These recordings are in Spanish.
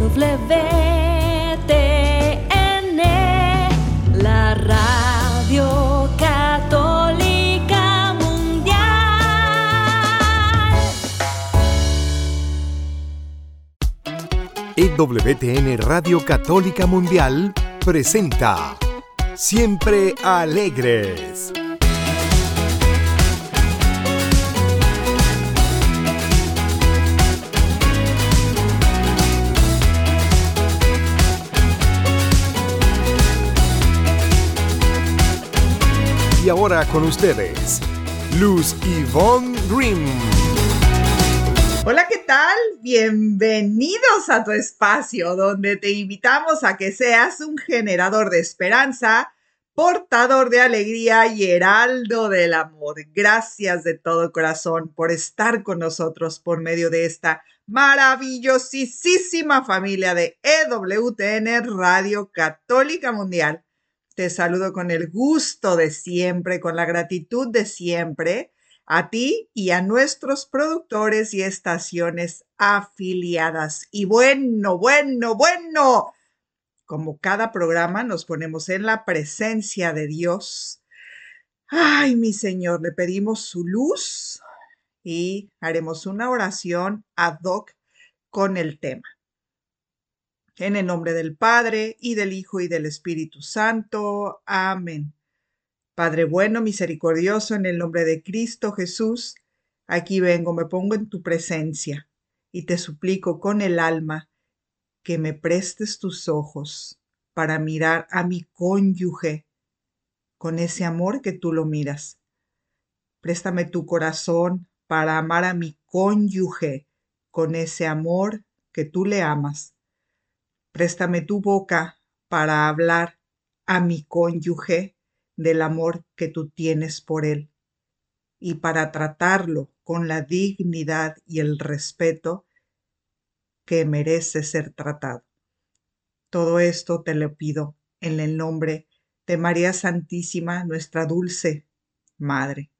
EWTN, la radio católica mundial. EWTN Radio Católica Mundial presenta Siempre Alegres. Con ustedes, Luz Yvonne Green. Hola, ¿qué tal? Bienvenidos a tu espacio donde te invitamos a que seas un generador de esperanza, portador de alegría y heraldo del amor. Gracias de todo corazón por estar con nosotros por medio de esta maravillosísima familia de EWTN Radio Católica Mundial. Te saludo con el gusto de siempre, con la gratitud de siempre a ti y a nuestros productores y estaciones afiliadas. Y bueno, bueno, bueno, como cada programa nos ponemos en la presencia de Dios. Ay, mi Señor, le pedimos su luz y haremos una oración ad hoc con el tema. En el nombre del Padre y del Hijo y del Espíritu Santo. Amén. Padre bueno, misericordioso, en el nombre de Cristo Jesús, aquí vengo, me pongo en tu presencia y te suplico con el alma que me prestes tus ojos para mirar a mi cónyuge con ese amor que tú lo miras. Préstame tu corazón para amar a mi cónyuge con ese amor que tú le amas. Préstame tu boca para hablar a mi cónyuge del amor que tú tienes por él y para tratarlo con la dignidad y el respeto que merece ser tratado. Todo esto te lo pido en el nombre de María Santísima, nuestra dulce Madre.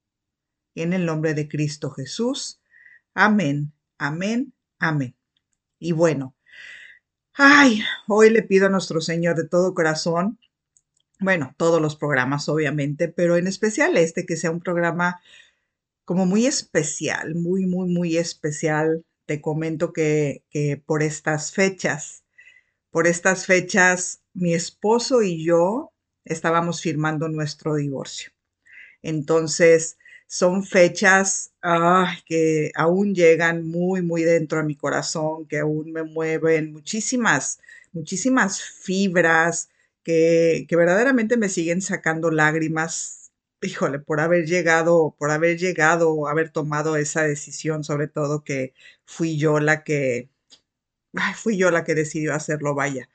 Y en el nombre de Cristo Jesús. Amén, amén, amén. Y bueno, Ay, hoy le pido a nuestro Señor de todo corazón, bueno, todos los programas obviamente, pero en especial este, que sea un programa como muy especial, muy, muy, muy especial. Te comento que, que por estas fechas, por estas fechas, mi esposo y yo estábamos firmando nuestro divorcio. Entonces, son fechas que aún llegan muy, muy dentro a mi corazón, que aún me mueven muchísimas, muchísimas fibras que, que verdaderamente me siguen sacando lágrimas. Híjole, por haber llegado, por haber llegado, haber tomado esa decisión, sobre todo que fui yo la que, fui yo la que decidió hacerlo, vaya.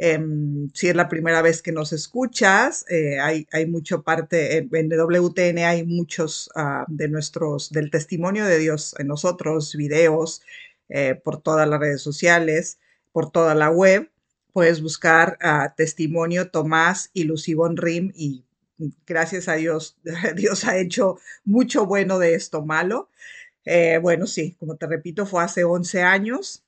Em, si es la primera vez que nos escuchas, eh, hay, hay mucho parte, en, WTN hay muchos ah, de nuestros, del testimonio de Dios en nosotros, videos eh, por todas las redes sociales, por toda la web. Puedes buscar uh, testimonio Tomás y Lucibón Rim y gracias a Dios, Dios ha hecho mucho bueno de esto malo. Eh, bueno, sí, como te repito, fue hace 11 años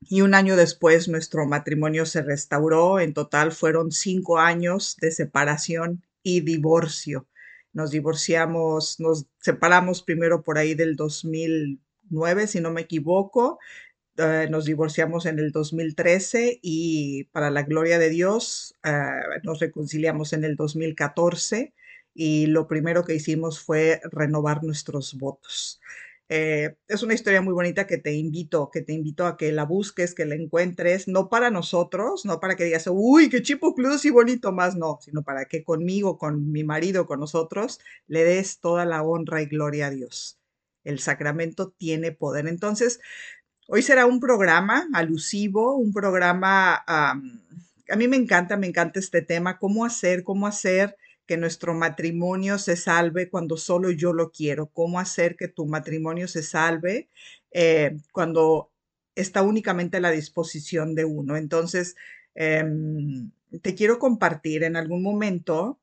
y un año después nuestro matrimonio se restauró. En total fueron cinco años de separación y divorcio. Nos divorciamos, nos separamos primero por ahí del 2009, si no me equivoco. Uh, nos divorciamos en el 2013 y para la gloria de Dios uh, nos reconciliamos en el 2014 y lo primero que hicimos fue renovar nuestros votos. Eh, es una historia muy bonita que te invito, que te invito a que la busques, que la encuentres, no para nosotros, no para que digas, uy, qué chipo plus y bonito más, no, sino para que conmigo, con mi marido, con nosotros, le des toda la honra y gloria a Dios. El sacramento tiene poder. Entonces, hoy será un programa alusivo, un programa, a mí me encanta, me encanta este tema, cómo hacer, cómo hacer que nuestro matrimonio se salve cuando solo yo lo quiero, cómo hacer que tu matrimonio se salve eh, cuando está únicamente a la disposición de uno. Entonces, em, te quiero compartir en algún momento,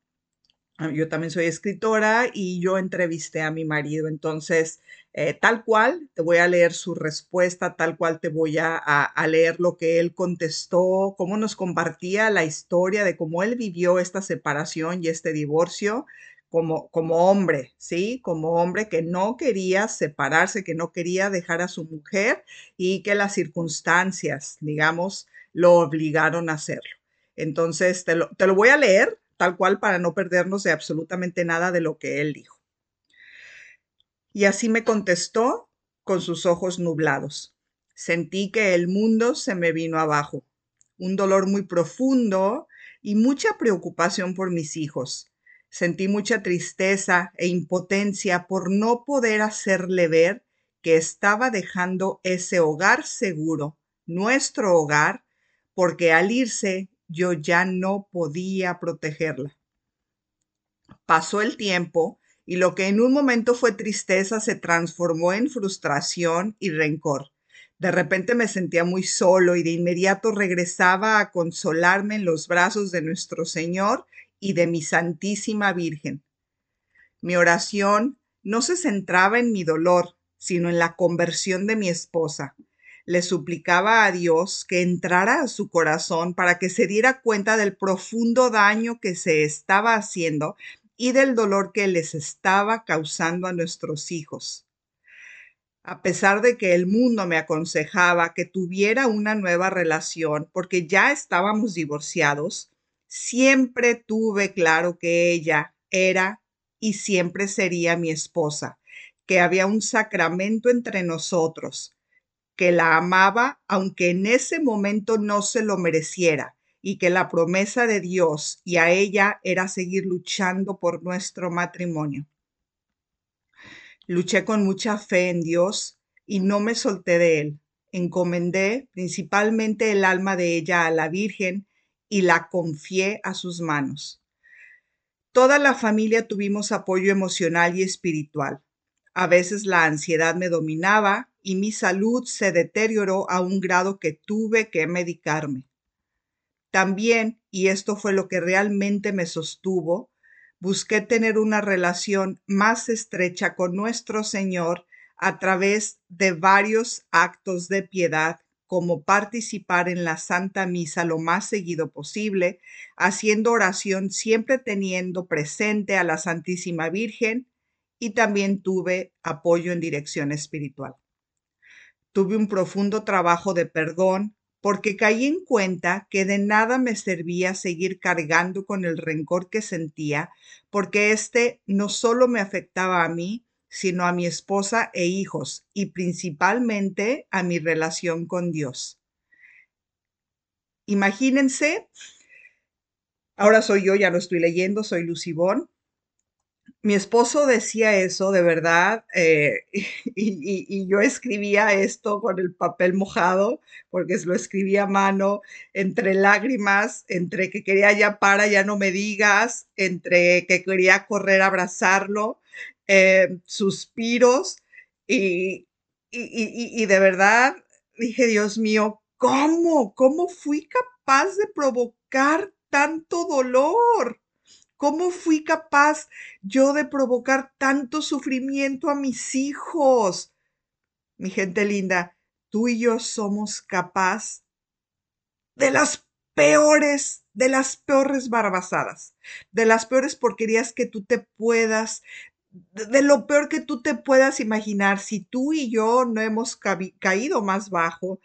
yo también soy escritora y yo entrevisté a mi marido. Entonces, eh, tal cual, te voy a leer su respuesta, tal cual te voy a, a, leer lo que él contestó, cómo nos compartía la historia de cómo él vivió esta separación y este divorcio como, como hombre, ¿sí? Como hombre que no quería separarse, que no quería dejar a su mujer y que las circunstancias, digamos, lo obligaron a hacerlo. Entonces, te lo, te lo voy a leer tal cual para no perdernos de absolutamente nada de lo que él dijo. Y así me contestó con sus ojos nublados. Sentí que el mundo se me vino abajo, un dolor muy profundo y mucha preocupación por mis hijos. Sentí mucha tristeza e impotencia por no poder hacerle ver que estaba dejando ese hogar seguro, nuestro hogar, porque al irse yo ya no podía protegerla. Pasó el tiempo y lo que en un momento fue tristeza se transformó en frustración y rencor. De repente me sentía muy solo y de inmediato regresaba a consolarme en los brazos de nuestro Señor y de mi Santísima Virgen. Mi oración no se centraba en mi dolor, sino en la conversión de mi esposa le suplicaba a Dios que entrara a su corazón para que se diera cuenta del profundo daño que se estaba haciendo y del dolor que les estaba causando a nuestros hijos. A pesar de que el mundo me aconsejaba que tuviera una nueva relación porque ya estábamos divorciados, siempre tuve claro que ella era y siempre sería mi esposa, que había un sacramento entre nosotros, que la amaba aunque en ese momento no se lo mereciera y que la promesa de Dios y a ella era seguir luchando por nuestro matrimonio. Luché con mucha fe en Dios y no me solté de él. Encomendé principalmente el alma de ella a la Virgen y la confié a sus manos. Toda la familia tuvimos apoyo emocional y espiritual. A veces la ansiedad me dominaba y mi salud se deterioró a un grado que tuve que medicarme. También, y esto fue lo que realmente me sostuvo, busqué tener una relación más estrecha con nuestro Señor a través de varios actos de piedad, como participar en la Santa Misa lo más seguido posible, haciendo oración siempre teniendo presente a la Santísima Virgen y también tuve apoyo en dirección espiritual. Tuve un profundo trabajo de perdón porque caí en cuenta que de nada me servía seguir cargando con el rencor que sentía, porque éste no solo me afectaba a mí, sino a mi esposa e hijos, y principalmente a mi relación con Dios. Imagínense, ahora soy yo, ya lo estoy leyendo, soy Lucibón, mi esposo decía eso de verdad eh, y, yo escribía esto con el papel mojado porque lo escribía a mano entre lágrimas, entre que quería ya para, ya no me digas, entre que quería correr a abrazarlo, eh, suspiros y, y de verdad dije, Dios mío, ¿cómo? ¿Cómo fui capaz de provocar tanto dolor? ¿Cómo fui capaz yo de provocar tanto sufrimiento a mis hijos? Mi gente linda, tú y yo somos capaz de las peores, de las peores barbasadas, de las peores porquerías que tú te puedas, de, lo peor que tú te puedas imaginar. Si tú y yo no hemos caído más bajo,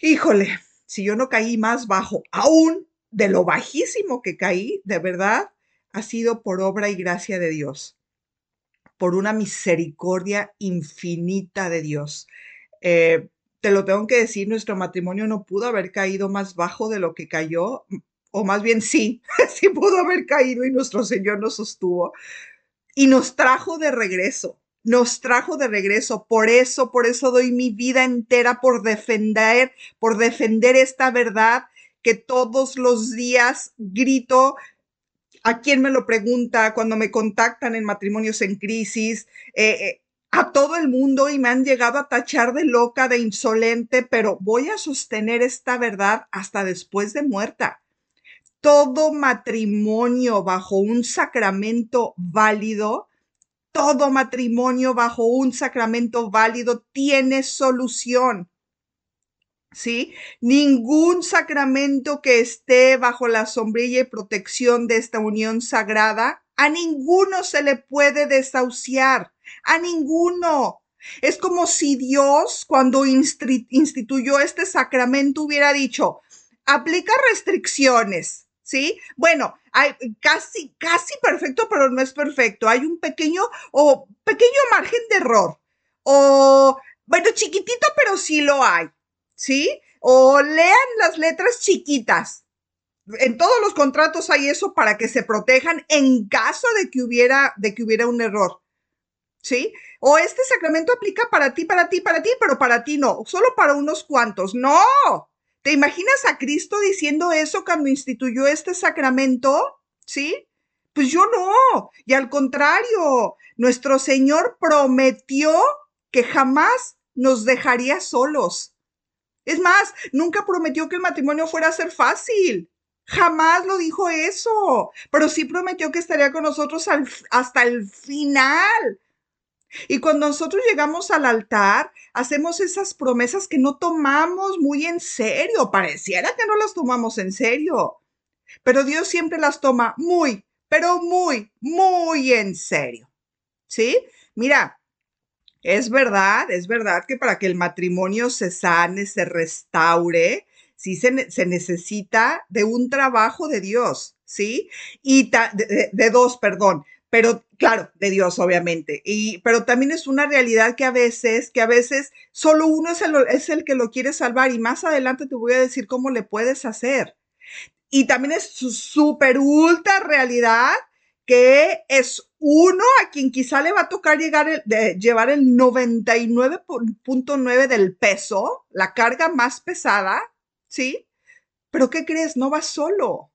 híjole, si yo no caí más bajo aún, de lo bajísimo que caí, de verdad, ha sido por obra y gracia de Dios, por una misericordia infinita de Dios. Eh, te lo tengo que decir, nuestro matrimonio no pudo haber caído más bajo de lo que cayó, o más bien sí, sí pudo haber caído y nuestro Señor nos sostuvo y nos trajo de regreso, nos trajo de regreso. Por eso, por eso doy mi vida entera por defender, por defender esta verdad que todos los días grito a quien me lo pregunta cuando me contactan en matrimonios en crisis, eh, eh, a todo el mundo y me han llegado a tachar de loca, de insolente, pero voy a sostener esta verdad hasta después de muerta. todo matrimonio bajo un sacramento válido, todo matrimonio bajo un sacramento válido tiene solución. ¿Sí? Ningún sacramento que esté bajo la sombrilla y protección de esta unión sagrada, a ninguno se le puede desahuciar, a ninguno. Es como si Dios, cuando instituyó este sacramento, hubiera dicho, aplica restricciones, ¿sí? Bueno, hay casi, casi perfecto, pero no es perfecto. Hay un pequeño o pequeño margen de error. O, bueno, chiquitito, pero sí lo hay, ¿sí? O lean las letras chiquitas. En todos los contratos hay eso para que se protejan en caso de que hubiera, de que hubiera un error. ¿Sí? O este sacramento aplica para ti, para ti, para ti, pero para ti no, solo para unos cuantos. No, ¿Te imaginas a Cristo diciendo eso cuando instituyó este sacramento? ¿Sí? Pues yo no. Y al contrario, nuestro Señor prometió que jamás nos dejaría solos. Es más, nunca prometió que el matrimonio fuera a ser fácil. Jamás lo dijo eso, pero sí prometió que estaría con nosotros hasta el final. Y cuando nosotros llegamos al altar, hacemos esas promesas que no tomamos muy en serio. Pareciera que no las tomamos en serio. Pero Dios siempre las toma muy, pero muy, muy en serio. ¿Sí? Mira, es verdad, es verdad que para que el matrimonio se sane, se restaure, sí se, necesita de un trabajo de Dios, ¿sí? Y de dos, perdón, pero claro, de Dios, obviamente. Y, pero también es una realidad que a veces, que a veces solo uno es el, es el que lo quiere salvar y más adelante te voy a decir cómo le puedes hacer. Y también es súper ultra realidad que es uno a quien quizá le va a tocar llegar de, llevar el 99.9 del peso, la carga más pesada, ¿sí? Pero ¿qué crees? No va solo.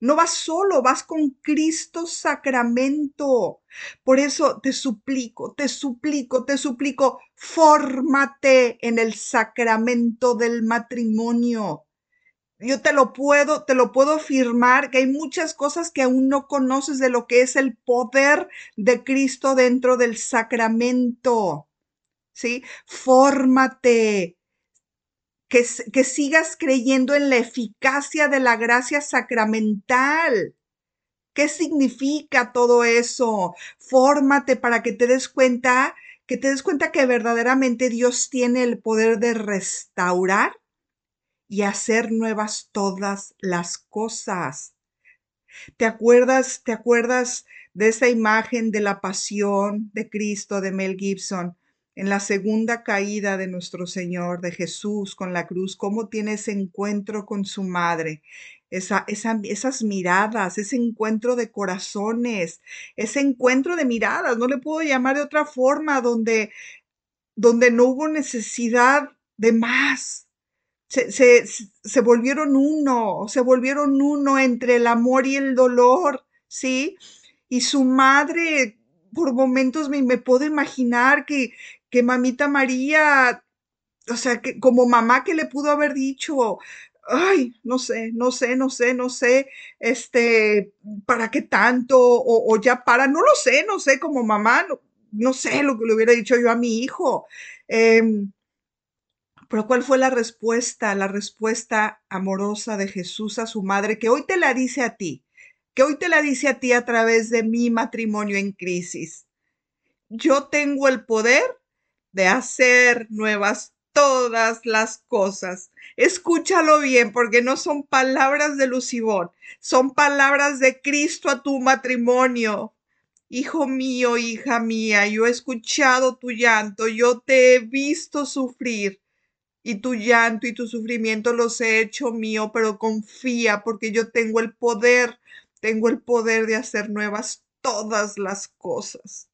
No vas solo, vas con Cristo sacramento. Por eso te suplico, te suplico, te suplico, fórmate en el sacramento del matrimonio. Yo te lo puedo, te lo puedo afirmar que hay muchas cosas que aún no conoces de lo que es el poder de Cristo dentro del sacramento. ¿Sí? Fórmate, que, sigas creyendo en la eficacia de la gracia sacramental. ¿Qué significa todo eso? Fórmate para que te des cuenta, que te des cuenta que verdaderamente Dios tiene el poder de restaurar y hacer nuevas todas las cosas. ¿Te acuerdas, te acuerdas de esa imagen de la pasión de Cristo de Mel Gibson? en la segunda caída de nuestro Señor, de Jesús con la cruz, cómo tiene ese encuentro con su madre, esa, esas miradas, ese encuentro de corazones, ese encuentro de miradas, no le puedo llamar de otra forma, donde, donde no hubo necesidad de más. Se, se, se volvieron uno, se volvieron uno entre el amor y el dolor, ¿sí? Y su madre por momentos me, me, puedo imaginar que, que mamita María, o sea, que como mamá que le pudo haber dicho, ay, no sé, no sé, no sé, no sé, este, ¿para qué tanto? O, ya para, no lo sé, no sé, como mamá, no, sé lo que le hubiera dicho yo a mi hijo. Em, pero ¿cuál fue la respuesta? La respuesta amorosa de Jesús a su madre, que hoy te la dice a ti, que hoy te la dice a ti a través de mi matrimonio en crisis. Yo tengo el poder de hacer nuevas todas las cosas. Escúchalo bien porque no son palabras de Lucibón, son palabras de Cristo a tu matrimonio. Hijo mío, hija mía, yo he escuchado tu llanto, yo te he visto sufrir y tu llanto y tu sufrimiento los he hecho mío, pero confía porque yo tengo el poder, tengo el poder de hacer nuevas todas las cosas.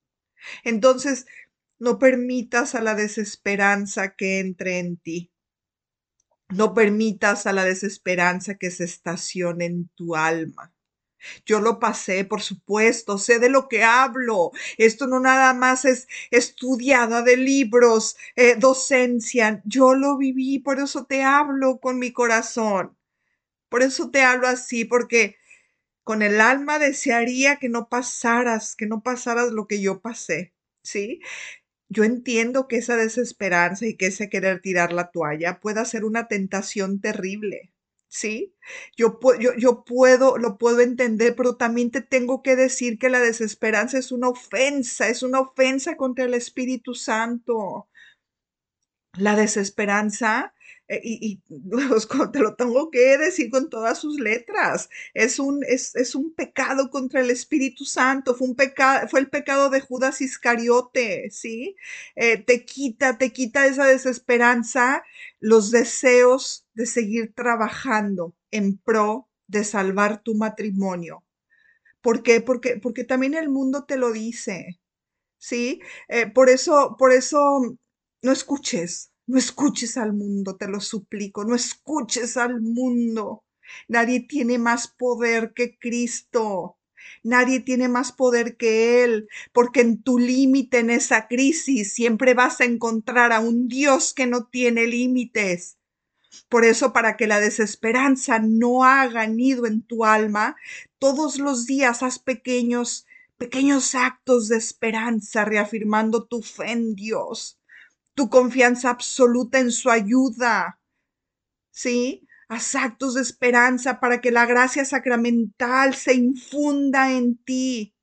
Entonces, no permitas a la desesperanza que entre en ti. No permitas a la desesperanza que se estacione en tu alma. Yo lo pasé, por supuesto, sé de lo que hablo. Esto no nada más es estudiada de libros, eh, docencia. Yo lo viví, por eso te hablo con mi corazón. Por eso te hablo así, porque con el alma desearía que no pasaras, que no pasaras lo que yo pasé, ¿sí? Yo entiendo que esa desesperanza y que ese querer tirar la toalla pueda ser una tentación terrible, ¿sí? Yo, yo, yo puedo, lo puedo entender, pero también te tengo que decir que la desesperanza es una ofensa, es una ofensa contra el Espíritu Santo. La desesperanza eh, y, te lo tengo que decir con todas sus letras. Es un, es, un pecado contra el Espíritu Santo. Fue, un pecado, fue el pecado de Judas Iscariote, ¿sí? Eh, te quita, te quita esa desesperanza, los deseos de seguir trabajando en pro de salvar tu matrimonio. ¿Por qué? Porque, porque también el mundo te lo dice, ¿sí? Eh, por eso, por eso, no escuches, no escuches al mundo, te lo suplico, no escuches al mundo. Nadie tiene más poder que Cristo. Nadie tiene más poder que Él, porque en tu límite, en esa crisis, siempre vas a encontrar a un Dios que no tiene límites. Por eso, para que la desesperanza no haga nido en tu alma, todos los días haz pequeños, pequeños actos de esperanza, reafirmando tu fe en Dios tu confianza absoluta en su ayuda. ¿Sí? Haz actos de esperanza para que la gracia sacramental se infunda en ti.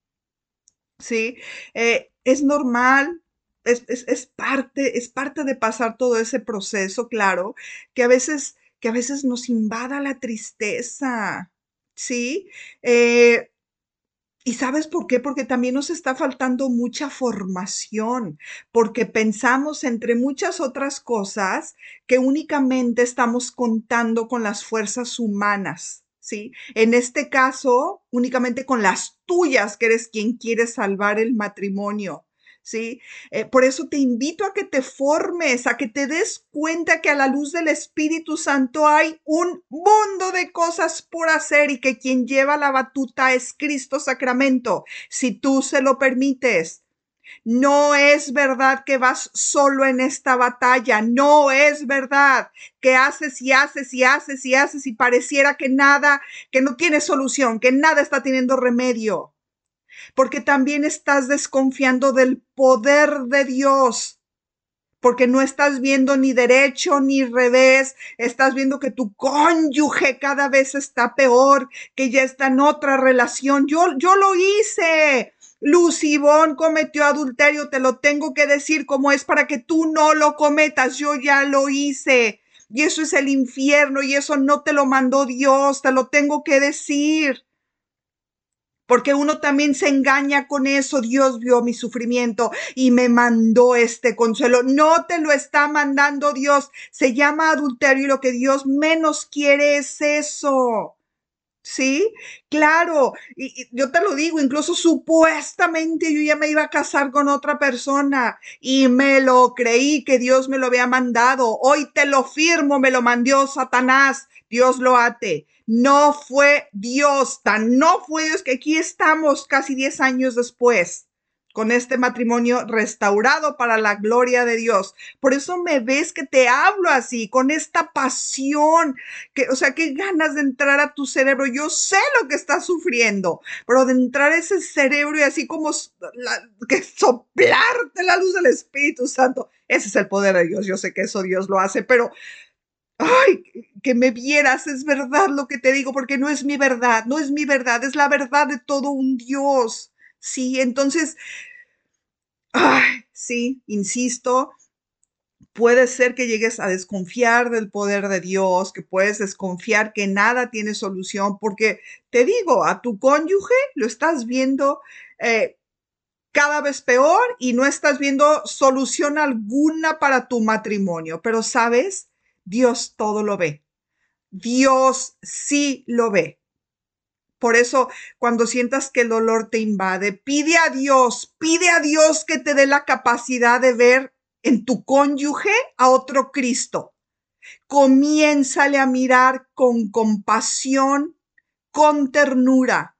¿Sí? Eh, es normal, es, es, parte, es parte de pasar todo ese proceso, claro, que a veces, que a veces nos invada la tristeza. ¿Sí? Eh, ¿Y sabes por qué? Porque también nos está faltando mucha formación, porque pensamos entre muchas otras cosas que únicamente estamos contando con las fuerzas humanas, ¿sí? En este caso, únicamente con las tuyas, que eres quien quiere salvar el matrimonio. ¿Sí? Eh, por eso te invito a que te formes, a que te des cuenta que a la luz del Espíritu Santo hay un mundo de cosas por hacer y que quien lleva la batuta es Cristo Sacramento, si tú se lo permites. No es verdad que vas solo en esta batalla, no es verdad que haces y haces y haces y haces y pareciera que nada, que no tiene solución, que nada está teniendo remedio porque también estás desconfiando del poder de Dios, porque no estás viendo ni derecho ni revés, estás viendo que tu cónyuge cada vez está peor, que ya está en otra relación. Yo, yo lo hice. Lucibón cometió adulterio, te lo tengo que decir como es para que tú no lo cometas. Yo ya lo hice. Y eso es el infierno y eso no te lo mandó Dios, te lo tengo que decir porque uno también se engaña con eso. Dios vio mi sufrimiento y me mandó este consuelo. No te lo está mandando Dios. Se llama adulterio y lo que Dios menos quiere es eso. ¿Sí? Claro, yo te lo digo, incluso supuestamente yo ya me iba a casar con otra persona y me lo creí que Dios me lo había mandado. Hoy te lo firmo, me lo mandó Satanás. Dios lo ate. No fue Dios, tan no fue Dios que aquí estamos casi 10 años después con este matrimonio restaurado para la gloria de Dios. Por eso me ves que te hablo así, con esta pasión, que, o sea, que ganas de entrar a tu cerebro. Yo sé lo que estás sufriendo, pero de entrar a ese cerebro y así como que soplarte la luz del Espíritu Santo, ese es el poder de Dios. Yo sé que eso Dios lo hace, pero ay, que me vieras, es verdad lo que te digo, porque no es mi verdad, no es mi verdad, es la verdad de todo un Dios. Sí, entonces, ay, sí, insisto, puede ser que llegues a desconfiar del poder de Dios, que puedes desconfiar que nada tiene solución, porque te digo, a tu cónyuge lo estás viendo eh, cada vez peor y no estás viendo solución alguna para tu matrimonio, pero sabes, Dios todo lo ve. Dios sí lo ve. Por eso, cuando sientas que el dolor te invade, pide a Dios, pide a Dios que te dé la capacidad de ver en tu cónyuge a otro Cristo. Comiénzale a mirar con compasión, con ternura.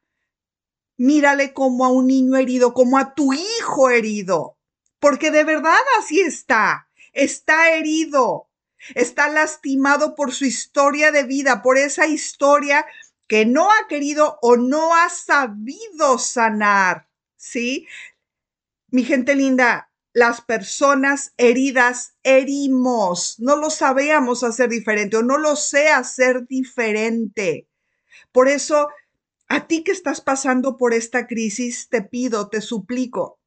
Mírale como a un niño herido, como a tu hijo herido, porque de verdad así está. Está herido, Está lastimado por su historia de vida, por esa historia que no ha querido o no ha sabido sanar. ¿Sí? Mi gente linda, las personas heridas herimos, no lo sabíamos hacer diferente o no lo sé hacer diferente. Por eso, a ti que estás pasando por esta crisis, te pido, te suplico,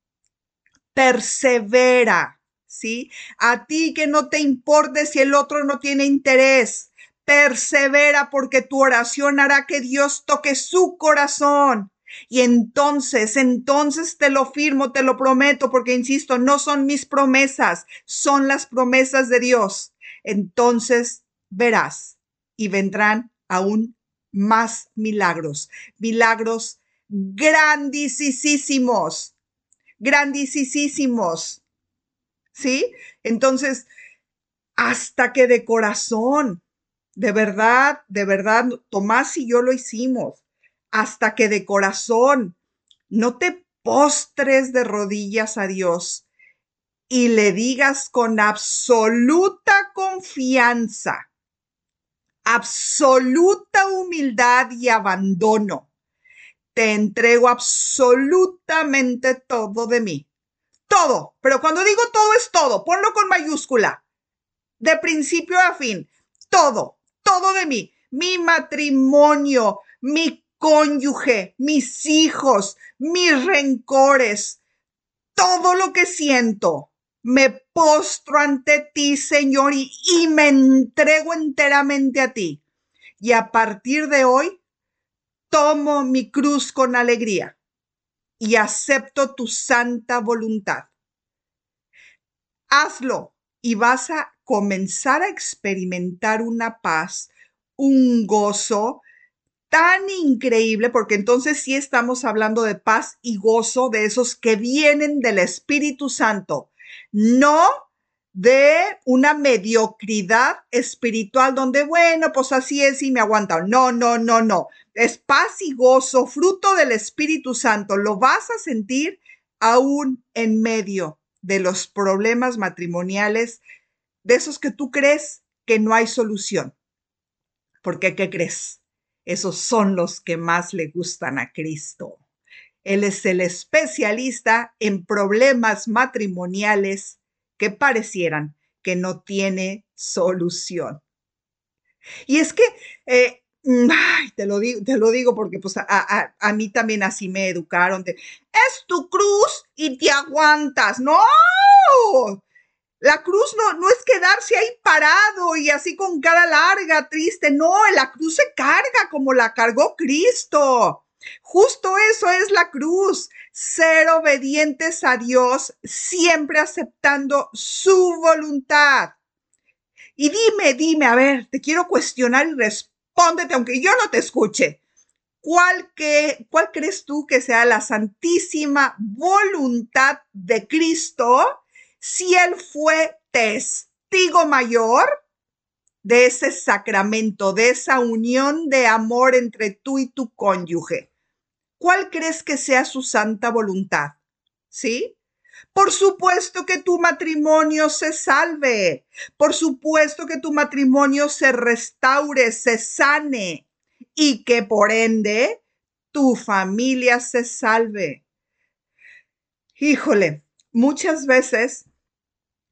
persevera, ¿sí? A ti que no te importe si el otro no tiene interés, persevera porque tu oración hará que Dios toque su corazón. Y entonces, entonces te lo firmo, te lo prometo, porque insisto, no son mis promesas, son las promesas de Dios. Entonces verás y vendrán aún más milagros, milagros grandísimos, grandísimos. ¿Sí? Entonces, hasta que de corazón, de verdad, de verdad, Tomás y yo lo hicimos hasta que de corazón no te postres de rodillas a Dios y le digas con absoluta confianza, absoluta humildad y abandono, te entrego absolutamente todo de mí. Todo, pero cuando digo todo es todo, ponlo con mayúscula, de principio a fin, todo, todo de mí, mi matrimonio, mi cónyuge, mis hijos, mis rencores, todo lo que siento. Me postro ante ti, Señor, y, y me entrego enteramente a ti. Y a partir de hoy, tomo mi cruz con alegría y acepto tu santa voluntad. Hazlo y vas a comenzar a experimentar una paz, un gozo, tan increíble, porque entonces sí estamos hablando de paz y gozo de esos que vienen del Espíritu Santo, no de una mediocridad espiritual donde, bueno, pues así es y me aguantan. No, no, no, no. Es paz y gozo, fruto del Espíritu Santo. Lo vas a sentir aún en medio de los problemas matrimoniales, de esos que tú crees que no hay solución. Porque, ¿qué crees? Esos son los que más le gustan a Cristo. Él es el especialista en problemas matrimoniales que parecieran que no tiene solución. Y es que, eh, mm, te, lo digo, te lo digo porque pues a, a mí también así me educaron. De, es tu cruz y te aguantas. No, la cruz no, no es quedarse ahí parado y así con cara larga, triste. No, la cruz se carga como la cargó Cristo. Justo eso es la cruz, ser obedientes a Dios, siempre aceptando su voluntad. Y dime, dime, a ver, te quiero cuestionar y respóndete, aunque yo no te escuche. ¿Cuál, que, ¿Cuál crees tú que sea la santísima voluntad de Cristo si Él fue testigo mayor de ese sacramento, de esa unión de amor entre tú y tu cónyuge. ¿Cuál crees que sea su santa voluntad? ¿Sí? Por supuesto que tu matrimonio se salve. Por supuesto que tu matrimonio se restaure, se sane y que por ende tu familia se salve. Híjole, muchas veces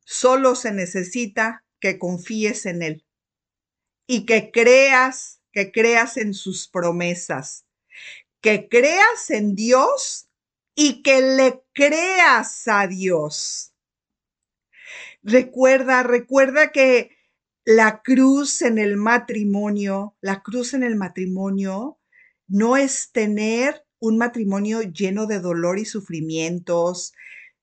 Solo se necesita que confíes en Él y que creas, que creas en sus promesas, que creas en Dios y que le creas a Dios. Recuerda, recuerda que la cruz en el matrimonio, la cruz en el matrimonio no es tener un matrimonio lleno de dolor y sufrimientos,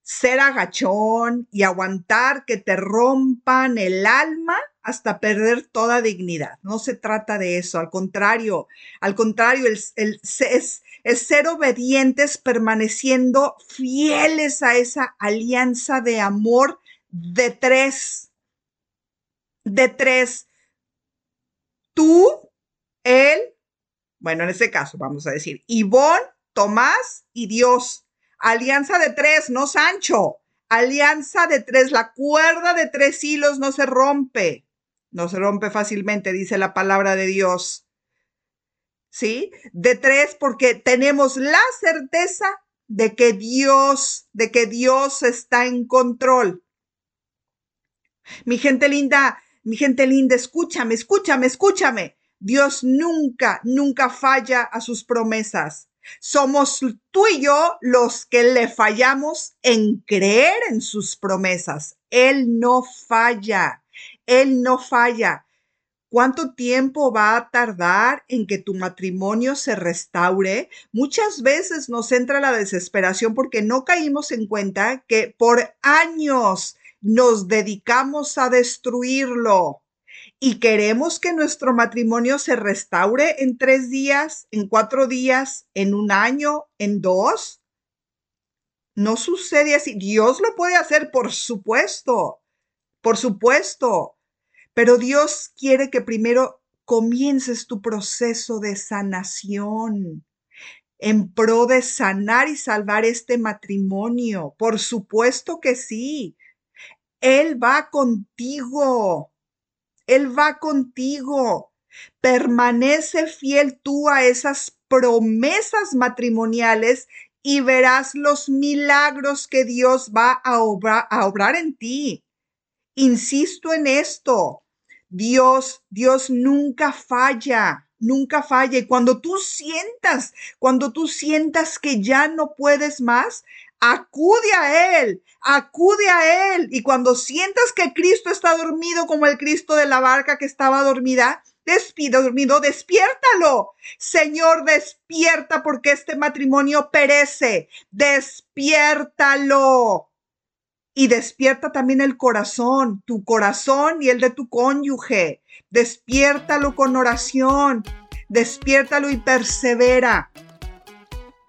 ser agachón y aguantar que te rompan el alma hasta perder toda dignidad. No se trata de eso, al contrario, al contrario, el, es, ser obedientes permaneciendo fieles a esa alianza de amor de tres, de tres. Tú, él, bueno, en este caso vamos a decir, Ivonne, Tomás y Dios Alianza de tres, no Sancho. Alianza de tres, la cuerda de tres hilos no se rompe. no se rompe fácilmente, dice la palabra de Dios. ¿Sí? De tres, porque tenemos la certeza de que Dios, de que Dios está en control. Mi gente linda, mi gente linda, escúchame, escúchame, escúchame. Dios nunca, nunca falla a sus promesas. Somos tú y yo los que le fallamos en creer en sus promesas. Él no falla. Él no falla. ¿Cuánto tiempo va a tardar en que tu matrimonio se restaure? Muchas veces nos entra la desesperación porque no caímos en cuenta que por años nos dedicamos a destruirlo y queremos que nuestro matrimonio se restaure en tres días, en cuatro días, en un año, en dos. No sucede así. Dios lo puede hacer, por supuesto, por supuesto pero Dios quiere que primero comiences tu proceso de sanación en pro de sanar y salvar este matrimonio. Por supuesto que sí. Él va contigo. Él va contigo. Permanece fiel tú a esas promesas matrimoniales y verás los milagros que Dios va a obrar, en ti. Insisto en esto. Dios, Dios nunca falla, nunca falla. Y cuando tú sientas, cuando tú sientas que ya no puedes más, acude a Él, acude a Él. Y cuando sientas que Cristo está dormido como el Cristo de la barca que estaba dormida, despido, dormido, despiértalo. Señor, despierta porque este matrimonio perece. Despiértalo y despierta también el corazón, tu corazón y el de tu cónyuge. Despiértalo con oración, despiértalo y persevera.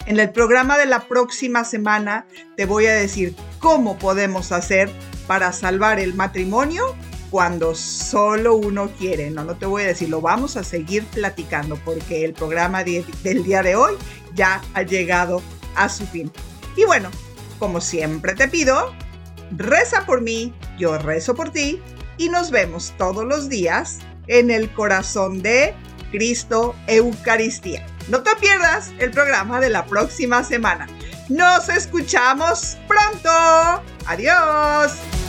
En el programa de la próxima semana te voy a decir cómo podemos hacer para salvar el matrimonio cuando solo uno quiere. No, no te voy a decir, lo vamos a seguir platicando porque el programa del día de hoy ya ha llegado a su fin. Y bueno, como siempre te pido, Reza por mí, yo rezo por ti y nos vemos todos los días en el corazón de Cristo Eucaristía. No te pierdas el programa de la próxima semana. Nos escuchamos pronto. Adiós.